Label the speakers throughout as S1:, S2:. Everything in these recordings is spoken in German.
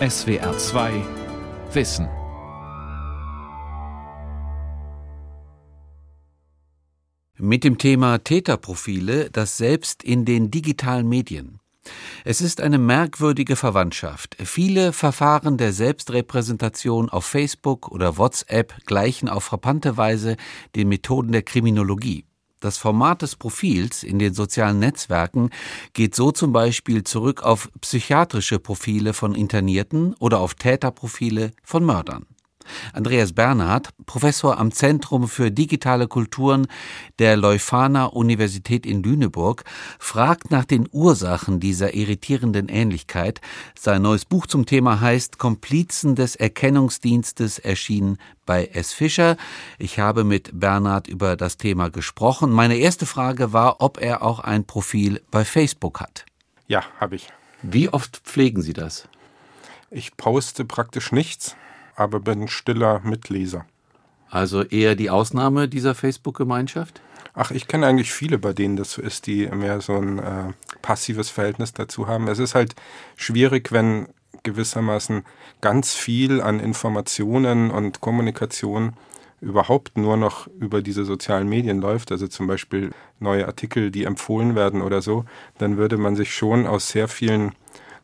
S1: SWR 2 Wissen. Mit dem Thema Täterprofile, das selbst in den digitalen Medien. Es ist eine merkwürdige Verwandtschaft. Viele Verfahren der Selbstrepräsentation auf Facebook oder WhatsApp gleichen auf frappante Weise den Methoden der Kriminologie. Das Format des Profils in den sozialen Netzwerken geht so zum Beispiel zurück auf psychiatrische Profile von Internierten oder auf Täterprofile von Mördern. Andreas Bernhard, Professor am Zentrum für digitale Kulturen der Leuphana Universität in Lüneburg, fragt nach den Ursachen dieser irritierenden Ähnlichkeit. Sein neues Buch zum Thema heißt Komplizen des Erkennungsdienstes erschienen bei S. Fischer. Ich habe mit Bernhard über das Thema gesprochen. Meine erste Frage war, ob er auch ein Profil bei Facebook hat.
S2: Ja, habe ich.
S1: Wie oft pflegen Sie das?
S2: Ich poste praktisch nichts aber bin stiller Mitleser.
S1: Also eher die Ausnahme dieser Facebook-Gemeinschaft?
S2: Ach, ich kenne eigentlich viele, bei denen das so ist, die mehr so ein äh, passives Verhältnis dazu haben. Es ist halt schwierig, wenn gewissermaßen ganz viel an Informationen und Kommunikation überhaupt nur noch über diese sozialen Medien läuft, also zum Beispiel neue Artikel, die empfohlen werden oder so, dann würde man sich schon aus sehr vielen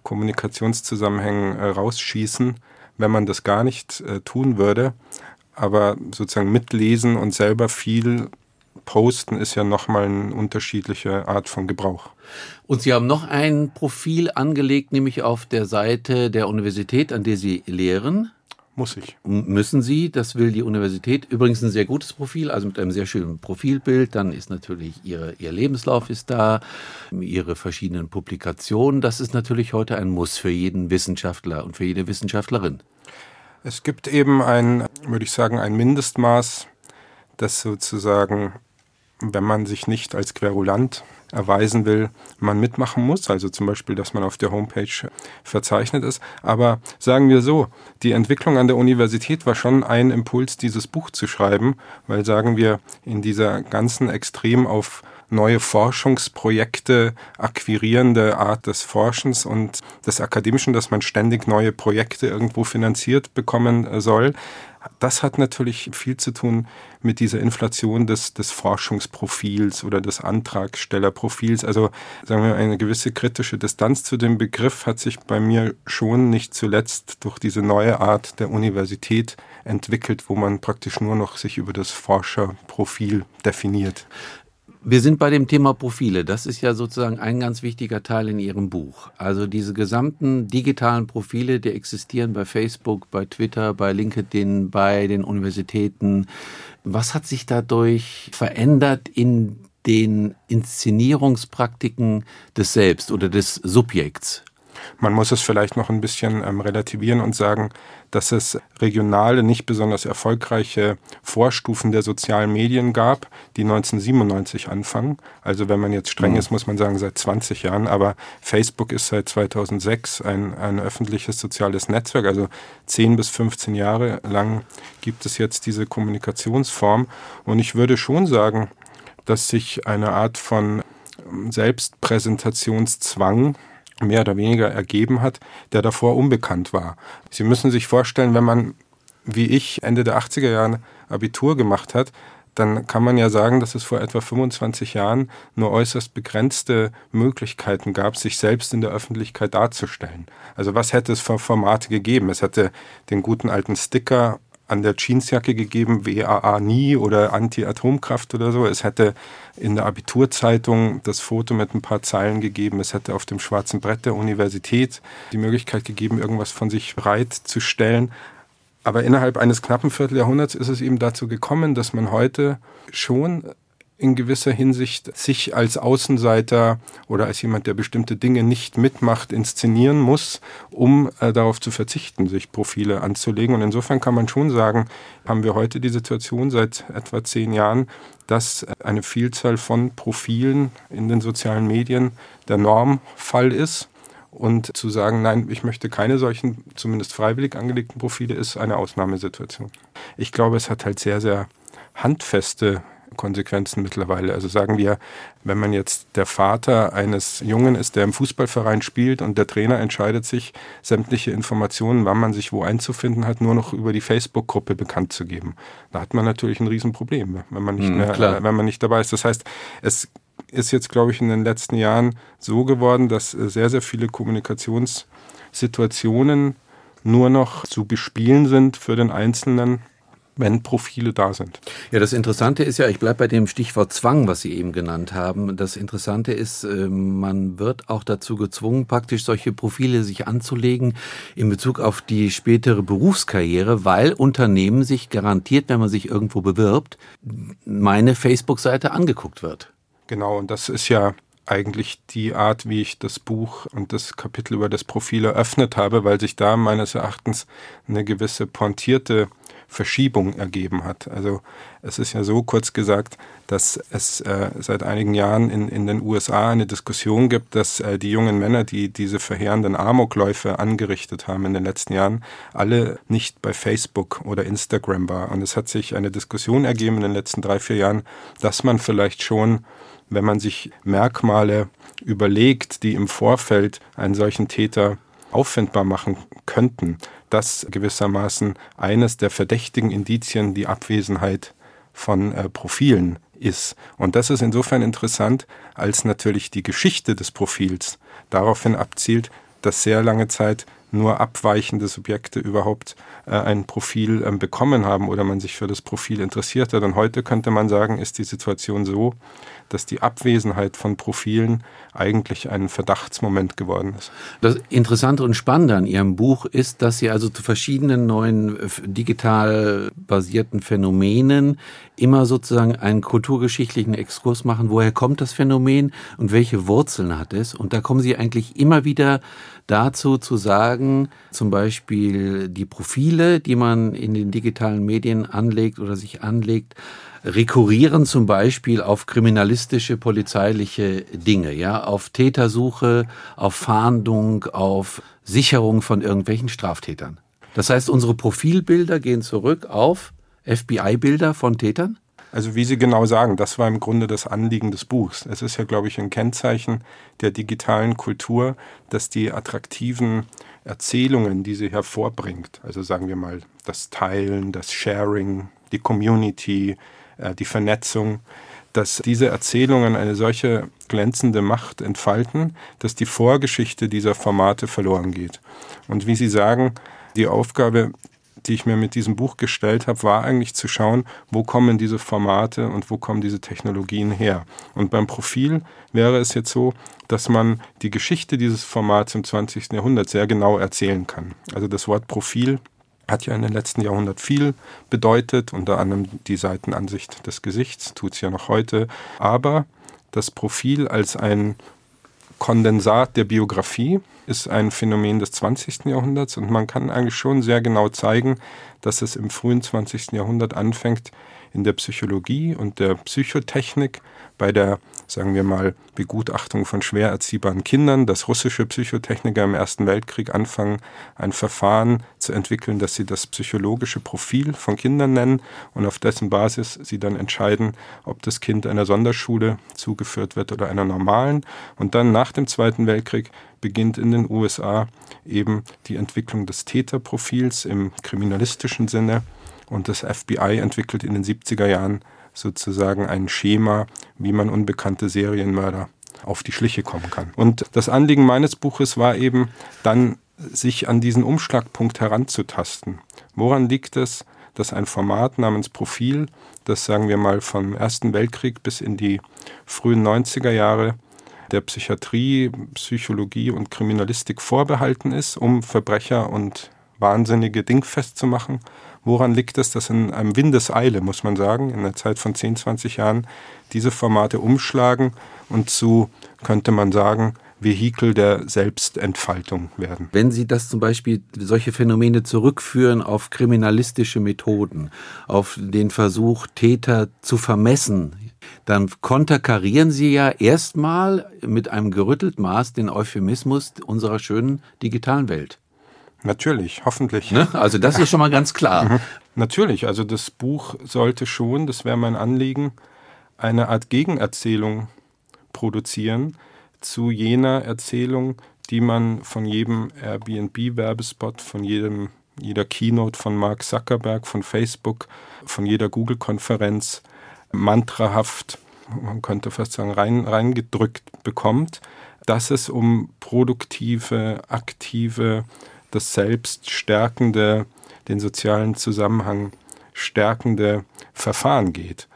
S2: Kommunikationszusammenhängen äh, rausschießen wenn man das gar nicht äh, tun würde. Aber sozusagen mitlesen und selber viel posten ist ja nochmal eine unterschiedliche Art von Gebrauch.
S1: Und Sie haben noch ein Profil angelegt, nämlich auf der Seite der Universität, an der Sie lehren.
S2: Muss ich.
S1: Müssen Sie, das will die Universität. Übrigens ein sehr gutes Profil, also mit einem sehr schönen Profilbild. Dann ist natürlich Ihre, Ihr Lebenslauf ist da, Ihre verschiedenen Publikationen. Das ist natürlich heute ein Muss für jeden Wissenschaftler und für jede Wissenschaftlerin.
S2: Es gibt eben ein, würde ich sagen, ein Mindestmaß, das sozusagen, wenn man sich nicht als Querulant erweisen will, man mitmachen muss. Also zum Beispiel, dass man auf der Homepage verzeichnet ist. Aber sagen wir so, die Entwicklung an der Universität war schon ein Impuls, dieses Buch zu schreiben, weil sagen wir, in dieser ganzen extrem auf neue Forschungsprojekte akquirierende Art des Forschens und des Akademischen, dass man ständig neue Projekte irgendwo finanziert bekommen soll, das hat natürlich viel zu tun mit dieser Inflation des, des Forschungsprofils oder des Antragstellerprofils. Also sagen wir, eine gewisse kritische Distanz zu dem Begriff hat sich bei mir schon nicht zuletzt durch diese neue Art der Universität entwickelt, wo man praktisch nur noch sich über das Forscherprofil definiert.
S1: Wir sind bei dem Thema Profile. Das ist ja sozusagen ein ganz wichtiger Teil in Ihrem Buch. Also diese gesamten digitalen Profile, die existieren bei Facebook, bei Twitter, bei LinkedIn, bei den Universitäten. Was hat sich dadurch verändert in den Inszenierungspraktiken des Selbst oder des Subjekts?
S2: Man muss es vielleicht noch ein bisschen ähm, relativieren und sagen, dass es regionale, nicht besonders erfolgreiche Vorstufen der sozialen Medien gab, die 1997 anfangen. Also wenn man jetzt streng mhm. ist, muss man sagen, seit 20 Jahren. Aber Facebook ist seit 2006 ein, ein öffentliches soziales Netzwerk. Also 10 bis 15 Jahre lang gibt es jetzt diese Kommunikationsform. Und ich würde schon sagen, dass sich eine Art von Selbstpräsentationszwang mehr oder weniger ergeben hat, der davor unbekannt war. Sie müssen sich vorstellen, wenn man, wie ich, Ende der 80er Jahre Abitur gemacht hat, dann kann man ja sagen, dass es vor etwa 25 Jahren nur äußerst begrenzte Möglichkeiten gab, sich selbst in der Öffentlichkeit darzustellen. Also was hätte es für Formate gegeben? Es hätte den guten alten Sticker an der Jeansjacke gegeben, WAA nie oder Anti-Atomkraft oder so. Es hätte in der Abiturzeitung das Foto mit ein paar Zeilen gegeben. Es hätte auf dem schwarzen Brett der Universität die Möglichkeit gegeben, irgendwas von sich breit zu stellen. Aber innerhalb eines knappen Vierteljahrhunderts ist es eben dazu gekommen, dass man heute schon in gewisser Hinsicht sich als Außenseiter oder als jemand, der bestimmte Dinge nicht mitmacht, inszenieren muss, um äh, darauf zu verzichten, sich Profile anzulegen. Und insofern kann man schon sagen, haben wir heute die Situation seit etwa zehn Jahren, dass eine Vielzahl von Profilen in den sozialen Medien der Normfall ist. Und zu sagen, nein, ich möchte keine solchen, zumindest freiwillig angelegten Profile, ist eine Ausnahmesituation. Ich glaube, es hat halt sehr, sehr handfeste Konsequenzen mittlerweile. Also sagen wir, wenn man jetzt der Vater eines Jungen ist, der im Fußballverein spielt und der Trainer entscheidet sich, sämtliche Informationen, wann man sich wo einzufinden hat, nur noch über die Facebook-Gruppe bekannt zu geben. Da hat man natürlich ein Riesenproblem, wenn man nicht hm, mehr, klar. wenn man nicht dabei ist. Das heißt, es ist jetzt, glaube ich, in den letzten Jahren so geworden, dass sehr, sehr viele Kommunikationssituationen nur noch zu bespielen sind für den Einzelnen wenn Profile da sind.
S1: Ja, das Interessante ist ja, ich bleibe bei dem Stichwort Zwang, was Sie eben genannt haben. Das Interessante ist, äh, man wird auch dazu gezwungen, praktisch solche Profile sich anzulegen in Bezug auf die spätere Berufskarriere, weil Unternehmen sich garantiert, wenn man sich irgendwo bewirbt, meine Facebook-Seite angeguckt wird.
S2: Genau, und das ist ja eigentlich die Art, wie ich das Buch und das Kapitel über das Profil eröffnet habe, weil sich da meines Erachtens eine gewisse pointierte Verschiebung ergeben hat. Also es ist ja so kurz gesagt, dass es äh, seit einigen Jahren in, in den USA eine Diskussion gibt, dass äh, die jungen Männer, die diese verheerenden Amokläufe angerichtet haben in den letzten Jahren, alle nicht bei Facebook oder Instagram war. Und es hat sich eine Diskussion ergeben in den letzten drei, vier Jahren, dass man vielleicht schon wenn man sich Merkmale überlegt, die im Vorfeld einen solchen Täter auffindbar machen könnten, dass gewissermaßen eines der verdächtigen Indizien die Abwesenheit von äh, Profilen ist. Und das ist insofern interessant, als natürlich die Geschichte des Profils daraufhin abzielt, dass sehr lange Zeit nur abweichende Subjekte überhaupt äh, ein Profil äh, bekommen haben oder man sich für das Profil interessiert hat. Und heute könnte man sagen, ist die Situation so, dass die Abwesenheit von Profilen eigentlich ein Verdachtsmoment geworden ist.
S1: Das Interessante und Spannende an Ihrem Buch ist, dass Sie also zu verschiedenen neuen äh, digital basierten Phänomenen immer sozusagen einen kulturgeschichtlichen Exkurs machen. Woher kommt das Phänomen und welche Wurzeln hat es? Und da kommen Sie eigentlich immer wieder dazu zu sagen, zum Beispiel die Profile, die man in den digitalen Medien anlegt oder sich anlegt, rekurrieren zum Beispiel auf kriminalistische, polizeiliche Dinge, ja, auf Tätersuche, auf Fahndung, auf Sicherung von irgendwelchen Straftätern. Das heißt, unsere Profilbilder gehen zurück auf FBI-Bilder von Tätern?
S2: Also wie Sie genau sagen, das war im Grunde das Anliegen des Buchs. Es ist ja, glaube ich, ein Kennzeichen der digitalen Kultur, dass die attraktiven Erzählungen, die sie hervorbringt, also sagen wir mal das Teilen, das Sharing, die Community, äh, die Vernetzung, dass diese Erzählungen eine solche glänzende Macht entfalten, dass die Vorgeschichte dieser Formate verloren geht. Und wie Sie sagen, die Aufgabe, die ich mir mit diesem Buch gestellt habe, war eigentlich zu schauen, wo kommen diese Formate und wo kommen diese Technologien her. Und beim Profil wäre es jetzt so, dass man die Geschichte dieses Formats im 20. Jahrhundert sehr genau erzählen kann. Also das Wort Profil hat ja in den letzten Jahrhundert viel bedeutet, unter anderem die Seitenansicht des Gesichts, tut es ja noch heute. Aber das Profil als ein Kondensat der Biografie ist ein Phänomen des 20. Jahrhunderts und man kann eigentlich schon sehr genau zeigen, dass es im frühen 20. Jahrhundert anfängt, in der Psychologie und der Psychotechnik bei der, sagen wir mal, Begutachtung von schwer erziehbaren Kindern, dass russische Psychotechniker im Ersten Weltkrieg anfangen, ein Verfahren zu entwickeln, das sie das psychologische Profil von Kindern nennen und auf dessen Basis sie dann entscheiden, ob das Kind einer Sonderschule zugeführt wird oder einer normalen. Und dann nach dem Zweiten Weltkrieg beginnt in den USA eben die Entwicklung des Täterprofils im kriminalistischen Sinne und das FBI entwickelt in den 70er Jahren sozusagen ein Schema, wie man unbekannte Serienmörder auf die Schliche kommen kann. Und das Anliegen meines Buches war eben dann, sich an diesen Umschlagpunkt heranzutasten. Woran liegt es, dass ein Format namens Profil, das sagen wir mal vom Ersten Weltkrieg bis in die frühen 90er Jahre der Psychiatrie, Psychologie und Kriminalistik vorbehalten ist, um Verbrecher und Wahnsinnige dingfest zu machen, Woran liegt es, dass in einem Windeseile, muss man sagen, in einer Zeit von 10, 20 Jahren diese Formate umschlagen? Und zu, könnte man sagen, Vehikel der Selbstentfaltung werden.
S1: Wenn Sie das zum Beispiel solche Phänomene zurückführen auf kriminalistische Methoden, auf den Versuch, Täter zu vermessen, dann konterkarieren Sie ja erstmal mit einem gerüttelt Maß den Euphemismus unserer schönen digitalen Welt.
S2: Natürlich, hoffentlich.
S1: Ne? Also das ist schon mal ganz klar. Mhm.
S2: Natürlich, also das Buch sollte schon, das wäre mein Anliegen, eine Art Gegenerzählung produzieren zu jener Erzählung, die man von jedem Airbnb-Werbespot, von jedem, jeder Keynote von Mark Zuckerberg, von Facebook, von jeder Google-Konferenz mantrahaft, man könnte fast sagen, rein, reingedrückt bekommt, dass es um produktive, aktive, das Selbst stärkende, den sozialen Zusammenhang stärkende Verfahren geht.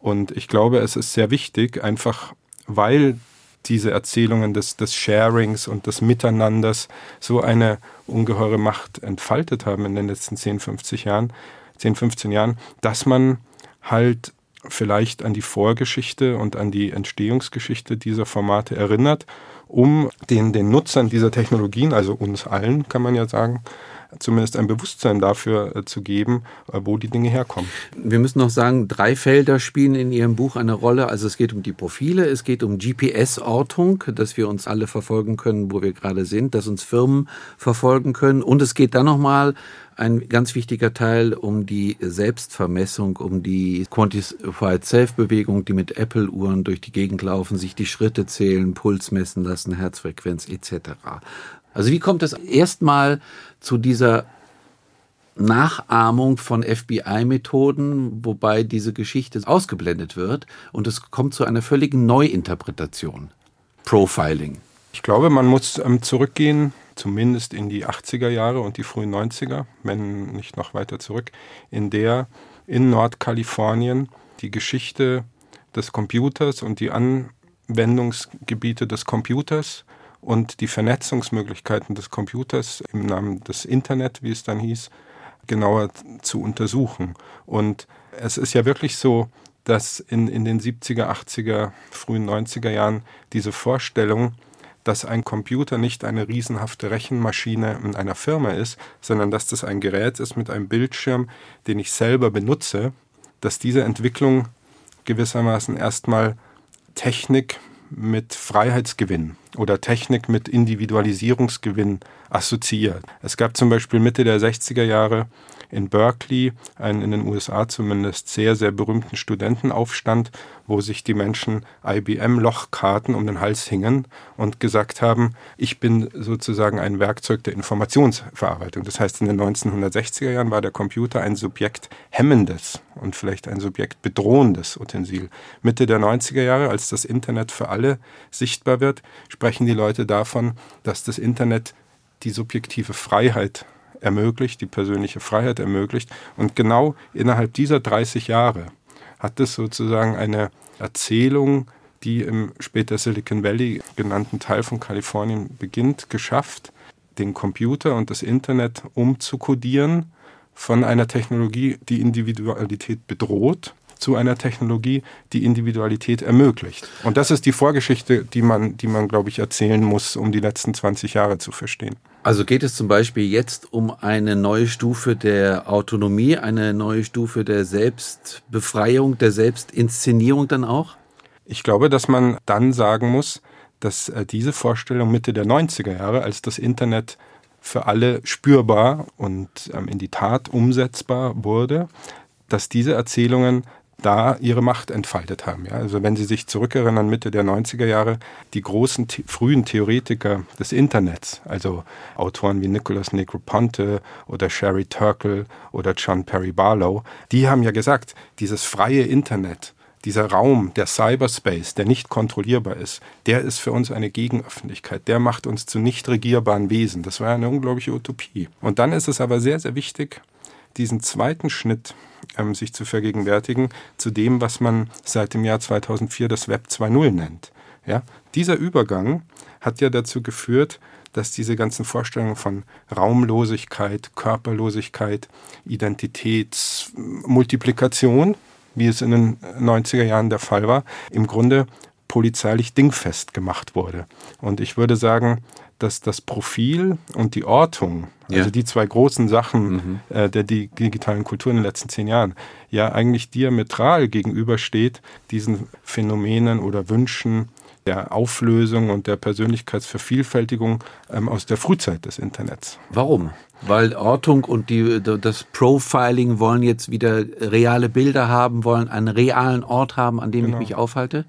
S2: Und ich glaube, es ist sehr wichtig, einfach weil diese Erzählungen des, des Sharings und des Miteinanders so eine ungeheure Macht entfaltet haben in den letzten 10, 50 Jahren, 10, 15 Jahren, dass man halt vielleicht an die Vorgeschichte und an die Entstehungsgeschichte dieser Formate erinnert, um den, den Nutzern dieser Technologien, also uns allen, kann man ja sagen, zumindest ein Bewusstsein dafür äh, zu geben, äh, wo die Dinge herkommen.
S1: Wir müssen noch sagen, drei Felder spielen in Ihrem Buch eine Rolle. Also es geht um die Profile, es geht um GPS-Ortung, dass wir uns alle verfolgen können, wo wir gerade sind, dass uns Firmen verfolgen können. Und es geht dann nochmal ein ganz wichtiger Teil um die Selbstvermessung, um die Quantified Self-Bewegung, die mit Apple-Uhren durch die Gegend laufen, sich die Schritte zählen, Puls messen lassen, Herzfrequenz etc. Also wie kommt es erstmal zu dieser Nachahmung von FBI-Methoden, wobei diese Geschichte ausgeblendet wird und es kommt zu einer völligen Neuinterpretation. Profiling.
S2: Ich glaube, man muss ähm, zurückgehen, zumindest in die 80er Jahre und die frühen 90er, wenn nicht noch weiter zurück, in der in Nordkalifornien die Geschichte des Computers und die Anwendungsgebiete des Computers und die Vernetzungsmöglichkeiten des Computers im Namen des Internet, wie es dann hieß, genauer zu untersuchen. Und es ist ja wirklich so, dass in, in den 70er, 80er, frühen 90er Jahren diese Vorstellung, dass ein Computer nicht eine riesenhafte Rechenmaschine in einer Firma ist, sondern dass das ein Gerät ist mit einem Bildschirm, den ich selber benutze, dass diese Entwicklung gewissermaßen erstmal Technik mit Freiheitsgewinn oder Technik mit Individualisierungsgewinn assoziiert. Es gab zum Beispiel Mitte der 60er Jahre in Berkeley, einen in den USA zumindest sehr, sehr berühmten Studentenaufstand, wo sich die Menschen IBM-Lochkarten um den Hals hingen und gesagt haben, ich bin sozusagen ein Werkzeug der Informationsverarbeitung. Das heißt, in den 1960er Jahren war der Computer ein Subjekt hemmendes und vielleicht ein Subjekt bedrohendes Utensil. Mitte der 90er Jahre, als das Internet für alle sichtbar wird, sprechen die Leute davon, dass das Internet die subjektive Freiheit ermöglicht, die persönliche Freiheit ermöglicht. Und genau innerhalb dieser 30 Jahre hat es sozusagen eine Erzählung, die im später Silicon Valley genannten Teil von Kalifornien beginnt, geschafft, den Computer und das Internet umzukodieren von einer Technologie, die Individualität bedroht, zu einer Technologie, die Individualität ermöglicht. Und das ist die Vorgeschichte, die man, die man, glaube ich, erzählen muss, um die letzten 20 Jahre zu verstehen.
S1: Also geht es zum Beispiel jetzt um eine neue Stufe der Autonomie, eine neue Stufe der Selbstbefreiung, der Selbstinszenierung dann auch?
S2: Ich glaube, dass man dann sagen muss, dass äh, diese Vorstellung Mitte der 90er Jahre, als das Internet für alle spürbar und ähm, in die Tat umsetzbar wurde, dass diese Erzählungen da ihre Macht entfaltet haben. Ja? Also wenn Sie sich zurückerinnern, Mitte der 90er Jahre, die großen frühen Theoretiker des Internets, also Autoren wie Nicholas Negroponte oder Sherry Turkle oder John Perry Barlow, die haben ja gesagt, dieses freie Internet, dieser Raum, der Cyberspace, der nicht kontrollierbar ist, der ist für uns eine Gegenöffentlichkeit. Der macht uns zu nicht regierbaren Wesen. Das war eine unglaubliche Utopie. Und dann ist es aber sehr, sehr wichtig, diesen zweiten Schnitt ähm, sich zu vergegenwärtigen zu dem, was man seit dem Jahr 2004 das Web 2.0 nennt. Ja? Dieser Übergang hat ja dazu geführt, dass diese ganzen Vorstellungen von Raumlosigkeit, Körperlosigkeit, Identitätsmultiplikation, wie es in den 90er Jahren der Fall war, im Grunde polizeilich dingfest gemacht wurde. Und ich würde sagen, dass das Profil und die Ortung, also ja. die zwei großen Sachen mhm. äh, der digitalen Kultur in den letzten zehn Jahren, ja eigentlich diametral gegenübersteht diesen Phänomenen oder Wünschen der Auflösung und der Persönlichkeitsvervielfältigung ähm, aus der Frühzeit des Internets.
S1: Warum? Weil Ortung und die, das Profiling wollen jetzt wieder reale Bilder haben, wollen einen realen Ort haben, an dem genau. ich mich aufhalte?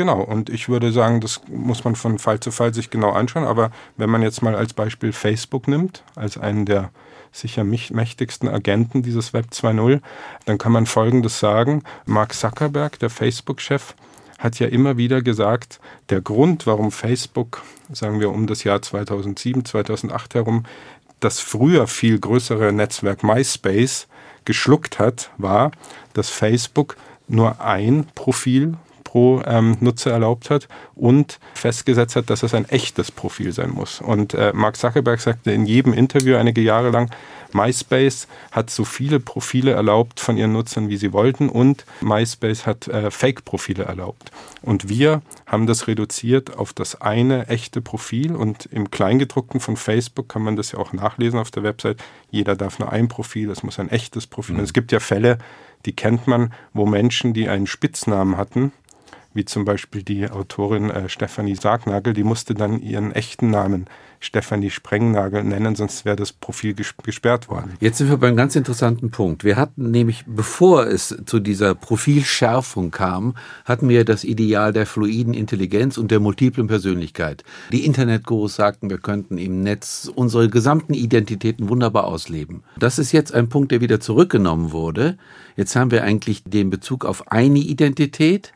S2: Genau, und ich würde sagen, das muss man von Fall zu Fall sich genau anschauen. Aber wenn man jetzt mal als Beispiel Facebook nimmt, als einen der sicher mächtigsten Agenten dieses Web 2.0, dann kann man Folgendes sagen. Mark Zuckerberg, der Facebook-Chef, hat ja immer wieder gesagt, der Grund, warum Facebook, sagen wir um das Jahr 2007, 2008 herum, das früher viel größere Netzwerk MySpace geschluckt hat, war, dass Facebook nur ein Profil pro ähm, Nutzer erlaubt hat und festgesetzt hat, dass es ein echtes Profil sein muss. Und äh, Mark Zuckerberg sagte in jedem Interview einige Jahre lang, MySpace hat so viele Profile erlaubt von ihren Nutzern, wie sie wollten und MySpace hat äh, Fake-Profile erlaubt. Und wir haben das reduziert auf das eine echte Profil und im Kleingedruckten von Facebook kann man das ja auch nachlesen auf der Website. Jeder darf nur ein Profil, es muss ein echtes Profil. Mhm. Es gibt ja Fälle, die kennt man, wo Menschen, die einen Spitznamen hatten, wie zum Beispiel die Autorin äh, Stefanie Sargnagel, die musste dann ihren echten Namen Stefanie Sprengnagel nennen, sonst wäre das Profil gesperrt worden.
S1: Jetzt sind wir beim ganz interessanten Punkt. Wir hatten nämlich, bevor es zu dieser Profilschärfung kam, hatten wir das Ideal der fluiden Intelligenz und der multiplen Persönlichkeit. Die Internetgurus sagten, wir könnten im Netz unsere gesamten Identitäten wunderbar ausleben. Das ist jetzt ein Punkt, der wieder zurückgenommen wurde. Jetzt haben wir eigentlich den Bezug auf eine Identität.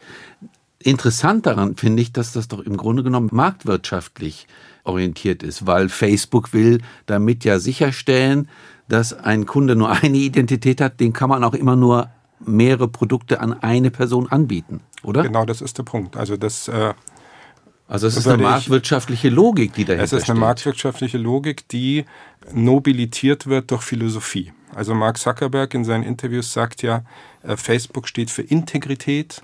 S1: Interessant daran finde ich, dass das doch im Grunde genommen marktwirtschaftlich orientiert ist, weil Facebook will damit ja sicherstellen, dass ein Kunde nur eine Identität hat, den kann man auch immer nur mehrere Produkte an eine Person anbieten, oder?
S2: Genau, das ist der Punkt. Also das äh,
S1: also es ist eine marktwirtschaftliche Logik, die dahinter
S2: steht. Es ist eine marktwirtschaftliche Logik, die nobilitiert wird durch Philosophie. Also Mark Zuckerberg in seinen Interviews sagt ja, äh, Facebook steht für Integrität,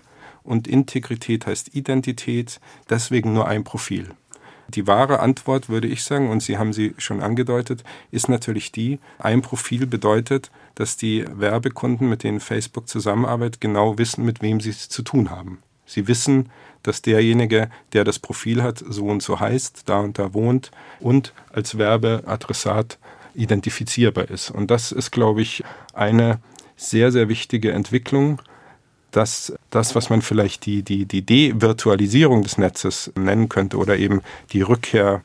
S2: und Integrität heißt Identität, deswegen nur ein Profil. Die wahre Antwort, würde ich sagen, und Sie haben sie schon angedeutet, ist natürlich die, ein Profil bedeutet, dass die Werbekunden, mit denen Facebook zusammenarbeitet, genau wissen, mit wem sie es zu tun haben. Sie wissen, dass derjenige, der das Profil hat, so und so heißt, da und da wohnt und als Werbeadressat identifizierbar ist. Und das ist, glaube ich, eine sehr, sehr wichtige Entwicklung, dass das, was man vielleicht die, die, die Devirtualisierung des Netzes nennen könnte oder eben die Rückkehr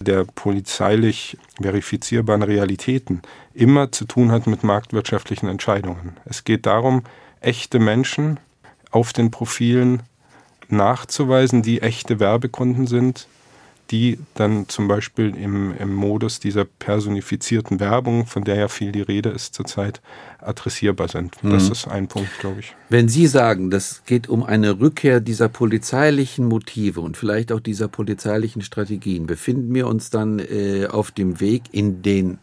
S2: der polizeilich verifizierbaren Realitäten immer zu tun hat mit marktwirtschaftlichen Entscheidungen. Es geht darum, echte Menschen auf den Profilen nachzuweisen, die echte Werbekunden sind, die dann zum Beispiel im, im Modus dieser personifizierten Werbung, von der ja viel die Rede ist zurzeit, adressierbar sind. Mhm. Das ist ein Punkt, glaube ich.
S1: Wenn Sie sagen, das geht um eine Rückkehr dieser polizeilichen Motive und vielleicht auch dieser polizeilichen Strategien, befinden wir uns dann äh, auf dem Weg in den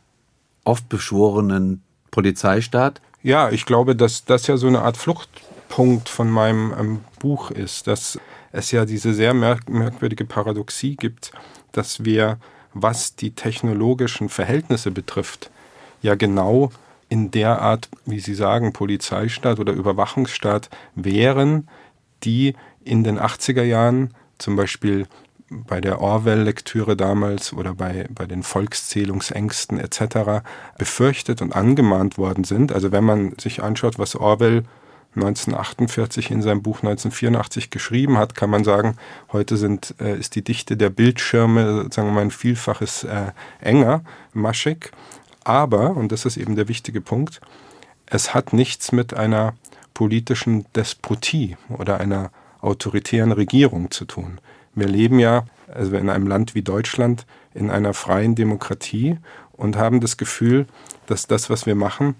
S1: oft beschworenen Polizeistaat?
S2: Ja, ich glaube, dass das ja so eine Art Fluchtpunkt von meinem ähm, Buch ist, dass es ja diese sehr merkwürdige Paradoxie gibt, dass wir, was die technologischen Verhältnisse betrifft, ja genau in der Art, wie Sie sagen, Polizeistaat oder Überwachungsstaat wären, die in den 80er Jahren zum Beispiel bei der Orwell-Lektüre damals oder bei, bei den Volkszählungsängsten etc. befürchtet und angemahnt worden sind. Also wenn man sich anschaut, was Orwell 1948 in seinem Buch 1984 geschrieben hat, kann man sagen, heute sind, äh, ist die Dichte der Bildschirme, sagen wir mal, ein Vielfaches äh, enger, maschig. Aber, und das ist eben der wichtige Punkt, es hat nichts mit einer politischen Despotie oder einer autoritären Regierung zu tun. Wir leben ja, also in einem Land wie Deutschland, in einer freien Demokratie und haben das Gefühl, dass das, was wir machen,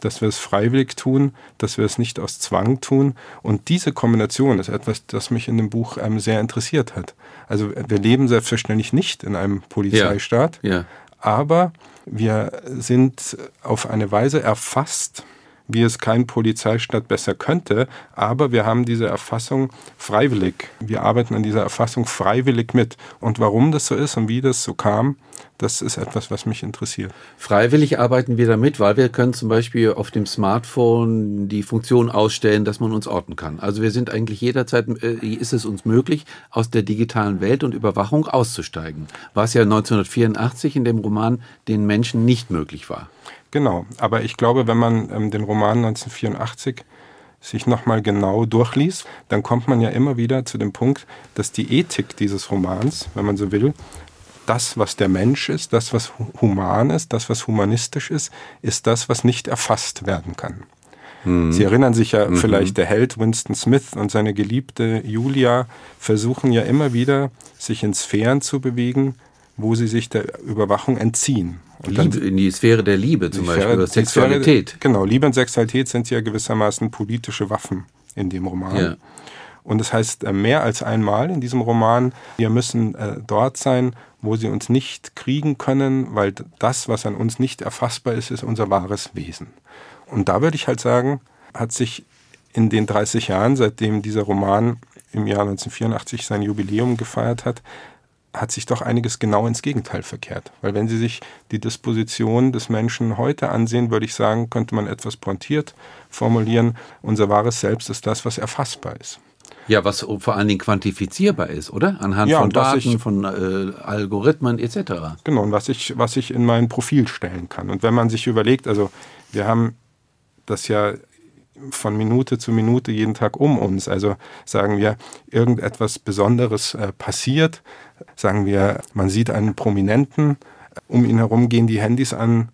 S2: dass wir es freiwillig tun, dass wir es nicht aus Zwang tun. Und diese Kombination ist etwas, das mich in dem Buch ähm, sehr interessiert hat. Also wir leben selbstverständlich nicht in einem Polizeistaat, ja. Ja. aber wir sind auf eine Weise erfasst, wie es kein Polizeistaat besser könnte, aber wir haben diese Erfassung freiwillig. Wir arbeiten an dieser Erfassung freiwillig mit. Und warum das so ist und wie das so kam, das ist etwas, was mich interessiert.
S1: Freiwillig arbeiten wir damit, weil wir können zum Beispiel auf dem Smartphone die Funktion ausstellen, dass man uns orten kann. Also wir sind eigentlich jederzeit, äh, ist es uns möglich, aus der digitalen Welt und Überwachung auszusteigen. Was ja 1984 in dem Roman den Menschen nicht möglich war.
S2: Genau, aber ich glaube, wenn man ähm, den Roman 1984 sich nochmal genau durchliest, dann kommt man ja immer wieder zu dem Punkt, dass die Ethik dieses Romans, wenn man so will, das, was der Mensch ist, das, was human ist, das, was humanistisch ist, ist das, was nicht erfasst werden kann. Mhm. Sie erinnern sich ja mhm. vielleicht, der Held Winston Smith und seine geliebte Julia versuchen ja immer wieder, sich in Sphären zu bewegen, wo sie sich der Überwachung entziehen.
S1: Und Liebe, in die Sphäre der Liebe zum Beispiel, oder Sexualität.
S2: Sphäre, genau, Liebe und Sexualität sind ja gewissermaßen politische Waffen in dem Roman. Ja. Und das heißt äh, mehr als einmal in diesem Roman, wir müssen äh, dort sein, wo sie uns nicht kriegen können, weil das, was an uns nicht erfassbar ist, ist unser wahres Wesen. Und da würde ich halt sagen, hat sich in den 30 Jahren, seitdem dieser Roman im Jahr 1984 sein Jubiläum gefeiert hat, hat sich doch einiges genau ins Gegenteil verkehrt. Weil wenn Sie sich die Disposition des Menschen heute ansehen, würde ich sagen, könnte man etwas pointiert formulieren, unser wahres Selbst ist das, was erfassbar ist.
S1: Ja, was vor allen Dingen quantifizierbar ist, oder? Anhand ja, von Daten, ich, von äh, Algorithmen etc.
S2: Genau, und was ich, was ich in mein Profil stellen kann. Und wenn man sich überlegt, also wir haben das ja von Minute zu Minute jeden Tag um uns. Also sagen wir, irgendetwas Besonderes äh, passiert, sagen wir, man sieht einen Prominenten, um ihn herum gehen die Handys an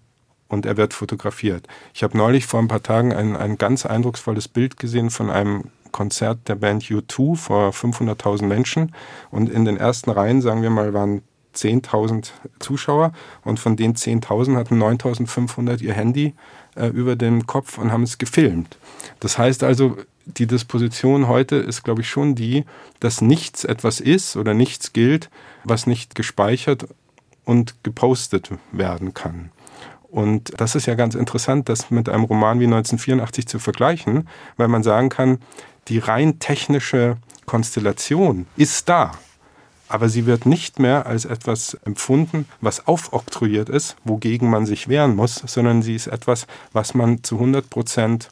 S2: und er wird fotografiert. Ich habe neulich vor ein paar Tagen ein, ein ganz eindrucksvolles Bild gesehen von einem Konzert der Band U2 vor 500.000 Menschen und in den ersten Reihen, sagen wir mal, waren 10.000 Zuschauer und von den 10.000 hatten 9.500 ihr Handy äh, über dem Kopf und haben es gefilmt. Das heißt also, die Disposition heute ist, glaube ich, schon die, dass nichts etwas ist oder nichts gilt, was nicht gespeichert und gepostet werden kann. Und das ist ja ganz interessant, das mit einem Roman wie 1984 zu vergleichen, weil man sagen kann, die rein technische Konstellation ist da aber sie wird nicht mehr als etwas empfunden, was aufoktroyiert ist, wogegen man sich wehren muss, sondern sie ist etwas, was man zu 100 Prozent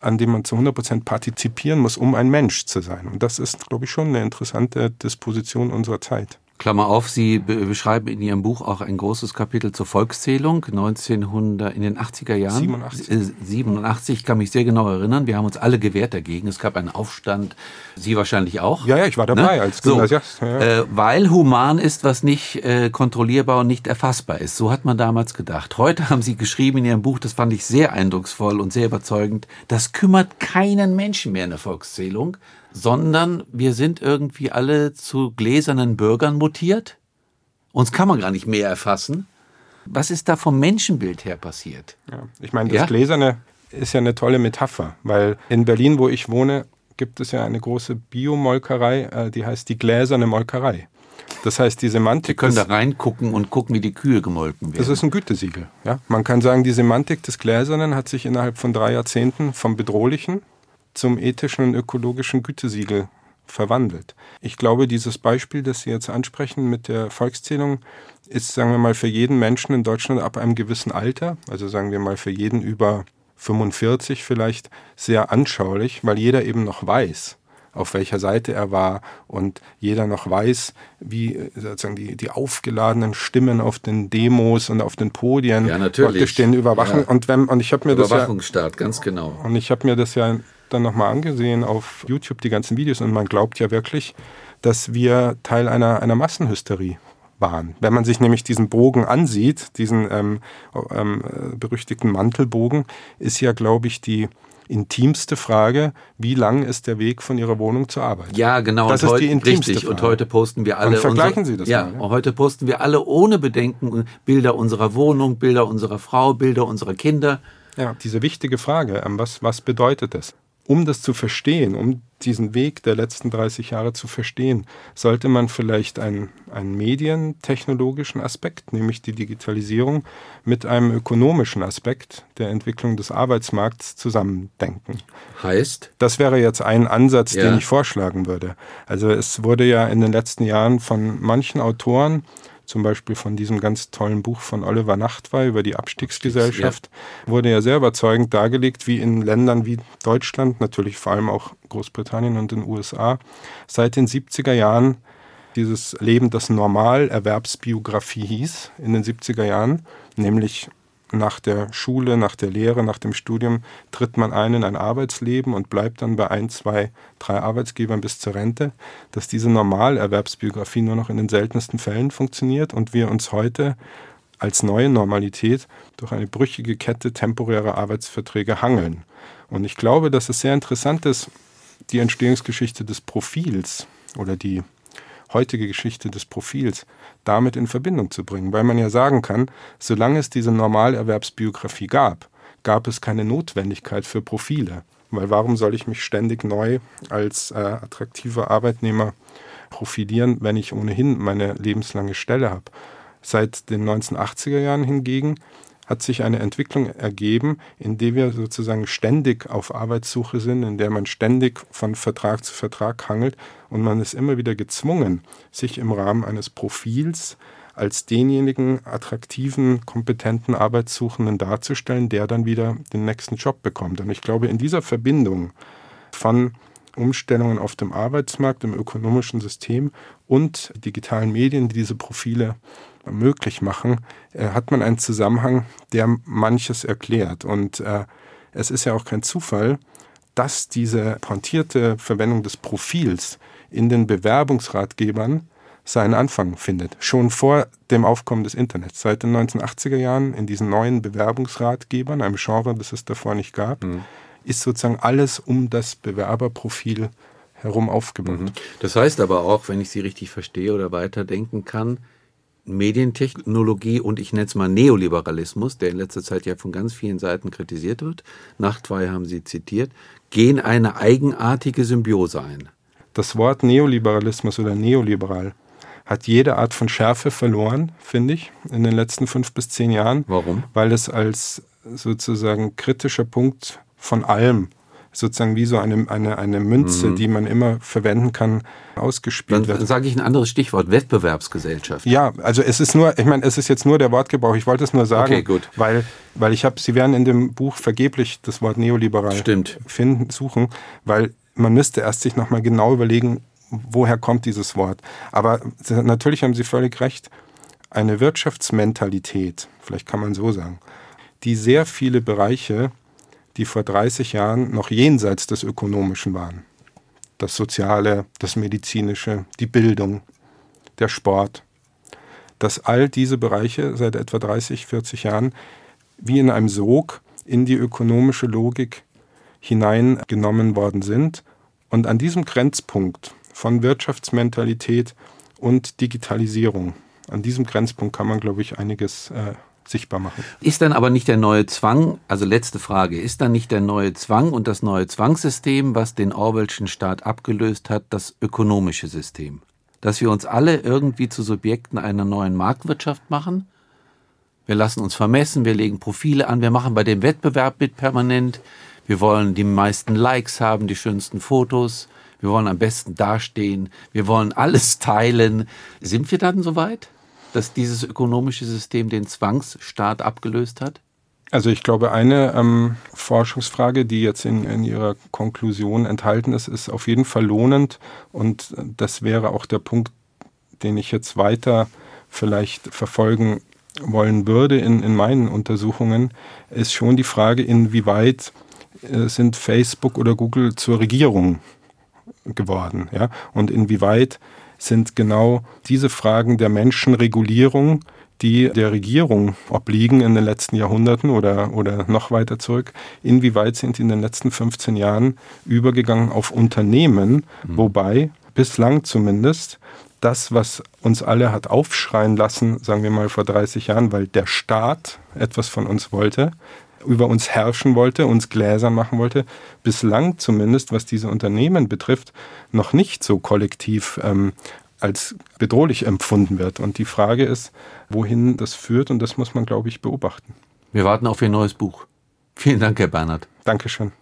S2: an dem man zu 100 Prozent partizipieren muss, um ein Mensch zu sein. Und das ist, glaube ich, schon eine interessante Disposition unserer Zeit.
S1: Klammer auf, Sie beschreiben in Ihrem Buch auch ein großes Kapitel zur Volkszählung 1900 in den 80er Jahren.
S2: 87.
S1: 87, ich kann mich sehr genau erinnern. Wir haben uns alle gewehrt dagegen. Es gab einen Aufstand. Sie wahrscheinlich auch.
S2: Ja, ja, ich war dabei ne? als Gymnasiast.
S1: So, ja, ja. Äh, weil human ist, was nicht äh, kontrollierbar und nicht erfassbar ist. So hat man damals gedacht. Heute haben Sie geschrieben in Ihrem Buch, das fand ich sehr eindrucksvoll und sehr überzeugend. Das kümmert keinen Menschen mehr in der Volkszählung sondern wir sind irgendwie alle zu gläsernen Bürgern mutiert. Uns kann man gar nicht mehr erfassen. Was ist da vom Menschenbild her passiert?
S2: Ja, ich meine, das ja? Gläserne ist ja eine tolle Metapher, weil in Berlin, wo ich wohne, gibt es ja eine große Biomolkerei, äh, die heißt die gläserne Molkerei. Das heißt, die Semantik.
S1: Sie können da reingucken und gucken, wie die Kühe gemolken werden.
S2: Das ist ein Gütesiegel. Ja? Man kann sagen, die Semantik des Gläsernen hat sich innerhalb von drei Jahrzehnten vom Bedrohlichen zum ethischen und ökologischen Gütesiegel verwandelt. Ich glaube, dieses Beispiel, das Sie jetzt ansprechen mit der Volkszählung, ist, sagen wir mal, für jeden Menschen in Deutschland ab einem gewissen Alter, also sagen wir mal für jeden über 45 vielleicht, sehr anschaulich, weil jeder eben noch weiß, auf welcher Seite er war und jeder noch weiß, wie sozusagen die, die aufgeladenen Stimmen auf den Demos und auf den Podien
S1: ja, natürlich.
S2: praktisch den Überwachen.
S1: Ja.
S2: Und, wenn, und ich habe mir
S1: das ja, ganz genau.
S2: Und ich habe mir das ja dann nochmal angesehen auf YouTube, die ganzen Videos, und man glaubt ja wirklich, dass wir Teil einer, einer Massenhysterie waren. Wenn man sich nämlich diesen Bogen ansieht, diesen ähm, ähm, berüchtigten Mantelbogen, ist ja, glaube ich, die intimste Frage, wie lang ist der Weg von Ihrer Wohnung zur Arbeit?
S1: Ja, genau.
S2: Das
S1: und
S2: ist
S1: heute,
S2: die intimste
S1: richtig.
S2: Frage.
S1: Und heute posten wir alle. Und
S2: vergleichen unsere, Sie das
S1: ja, mal. Ja, heute posten wir alle ohne Bedenken Bilder unserer Wohnung, Bilder unserer Frau, Bilder unserer Kinder.
S2: Ja, diese wichtige Frage, ähm, was, was bedeutet das? Um das zu verstehen, um diesen Weg der letzten 30 Jahre zu verstehen, sollte man vielleicht einen, einen medientechnologischen Aspekt, nämlich die Digitalisierung, mit einem ökonomischen Aspekt der Entwicklung des Arbeitsmarkts zusammendenken.
S1: Heißt?
S2: Das wäre jetzt ein Ansatz, ja. den ich vorschlagen würde. Also es wurde ja in den letzten Jahren von manchen Autoren zum Beispiel von diesem ganz tollen Buch von Oliver Nachtwey über die Abstiegsgesellschaft, ja. wurde ja sehr überzeugend dargelegt, wie in Ländern wie Deutschland, natürlich vor allem auch Großbritannien und den USA, seit den 70er Jahren dieses Leben, das Normalerwerbsbiografie hieß, in den 70er Jahren, nämlich nach der Schule, nach der Lehre, nach dem Studium tritt man ein in ein Arbeitsleben und bleibt dann bei ein, zwei, drei Arbeitsgebern bis zur Rente, dass diese Normalerwerbsbiografie nur noch in den seltensten Fällen funktioniert und wir uns heute als neue Normalität durch eine brüchige Kette temporärer Arbeitsverträge hangeln. Und ich glaube, dass es sehr interessant ist, die Entstehungsgeschichte des Profils oder die heutige Geschichte des Profils damit in Verbindung zu bringen, weil man ja sagen kann, solange es diese Normalerwerbsbiografie gab, gab es keine Notwendigkeit für Profile. Weil warum soll ich mich ständig neu als äh, attraktiver Arbeitnehmer profilieren, wenn ich ohnehin meine lebenslange Stelle habe? Seit den 1980er Jahren hingegen hat sich eine Entwicklung ergeben, in der wir sozusagen ständig auf Arbeitssuche sind, in der man ständig von Vertrag zu Vertrag hangelt und man ist immer wieder gezwungen, sich im Rahmen eines Profils als denjenigen attraktiven, kompetenten Arbeitssuchenden darzustellen, der dann wieder den nächsten Job bekommt. Und ich glaube, in dieser Verbindung von Umstellungen auf dem Arbeitsmarkt, im ökonomischen System und digitalen Medien, die diese Profile möglich machen, äh, hat man einen Zusammenhang, der manches erklärt. Und äh, es ist ja auch kein Zufall, dass diese pointierte Verwendung des Profils in den Bewerbungsratgebern seinen Anfang findet. Schon vor dem Aufkommen des Internets. Seit den 1980er Jahren in diesen neuen Bewerbungsratgebern, einem Genre, das es davor nicht gab, mhm. Ist sozusagen alles um das Bewerberprofil herum aufgebaut. Mhm.
S1: Das heißt aber auch, wenn ich Sie richtig verstehe oder weiterdenken kann, Medientechnologie und ich nenne es mal Neoliberalismus, der in letzter Zeit ja von ganz vielen Seiten kritisiert wird, Nachtwey haben Sie zitiert, gehen eine eigenartige Symbiose ein.
S2: Das Wort Neoliberalismus oder neoliberal hat jede Art von Schärfe verloren, finde ich, in den letzten fünf bis zehn Jahren.
S1: Warum?
S2: Weil es als sozusagen kritischer Punkt von allem sozusagen wie so eine, eine, eine Münze, mhm. die man immer verwenden kann, ausgespielt
S1: Dann,
S2: wird.
S1: Dann sage ich ein anderes Stichwort, Wettbewerbsgesellschaft.
S2: Ja, also es ist nur, ich meine, es ist jetzt nur der Wortgebrauch. Ich wollte es nur sagen,
S1: okay, gut.
S2: weil, weil ich habe, Sie werden in dem Buch vergeblich das Wort neoliberal
S1: Stimmt.
S2: finden, suchen, weil man müsste erst sich nochmal genau überlegen, woher kommt dieses Wort. Aber natürlich haben Sie völlig recht, eine Wirtschaftsmentalität, vielleicht kann man so sagen, die sehr viele Bereiche die vor 30 Jahren noch jenseits des Ökonomischen waren. Das Soziale, das Medizinische, die Bildung, der Sport. Dass all diese Bereiche seit etwa 30, 40 Jahren wie in einem Sog in die ökonomische Logik hineingenommen worden sind. Und an diesem Grenzpunkt von Wirtschaftsmentalität und Digitalisierung, an diesem Grenzpunkt kann man, glaube ich, einiges äh, sichtbar machen.
S1: Ist dann aber nicht der neue Zwang, also letzte Frage, ist dann nicht der neue Zwang und das neue Zwangssystem, was den Orwellschen Staat abgelöst hat, das ökonomische System? Dass wir uns alle irgendwie zu Subjekten einer neuen Marktwirtschaft machen? Wir lassen uns vermessen, wir legen Profile an, wir machen bei dem Wettbewerb mit permanent, wir wollen die meisten Likes haben, die schönsten Fotos, wir wollen am besten dastehen, wir wollen alles teilen. Sind wir dann soweit? Dass dieses ökonomische System den Zwangsstaat abgelöst hat?
S2: Also ich glaube, eine ähm, Forschungsfrage, die jetzt in, in Ihrer Konklusion enthalten ist, ist auf jeden Fall lohnend und das wäre auch der Punkt, den ich jetzt weiter vielleicht verfolgen wollen würde in, in meinen Untersuchungen, ist schon die Frage, inwieweit äh, sind Facebook oder Google zur Regierung geworden, ja, und inwieweit sind genau diese Fragen der Menschenregulierung, die der Regierung obliegen in den letzten Jahrhunderten oder, oder noch weiter zurück. Inwieweit sind die in den letzten 15 Jahren übergegangen auf Unternehmen, mhm. wobei bislang zumindest das, was uns alle hat aufschreien lassen, sagen wir mal vor 30 Jahren, weil der Staat etwas von uns wollte, über uns herrschen wollte, uns gläsern machen wollte, bislang zumindest, was diese Unternehmen betrifft, noch nicht so kollektiv ähm, als bedrohlich empfunden wird. Und die Frage ist, wohin das führt, und das muss man, glaube ich, beobachten.
S1: Wir warten auf Ihr neues Buch. Vielen Dank, Herr Bernhard.
S2: Dankeschön.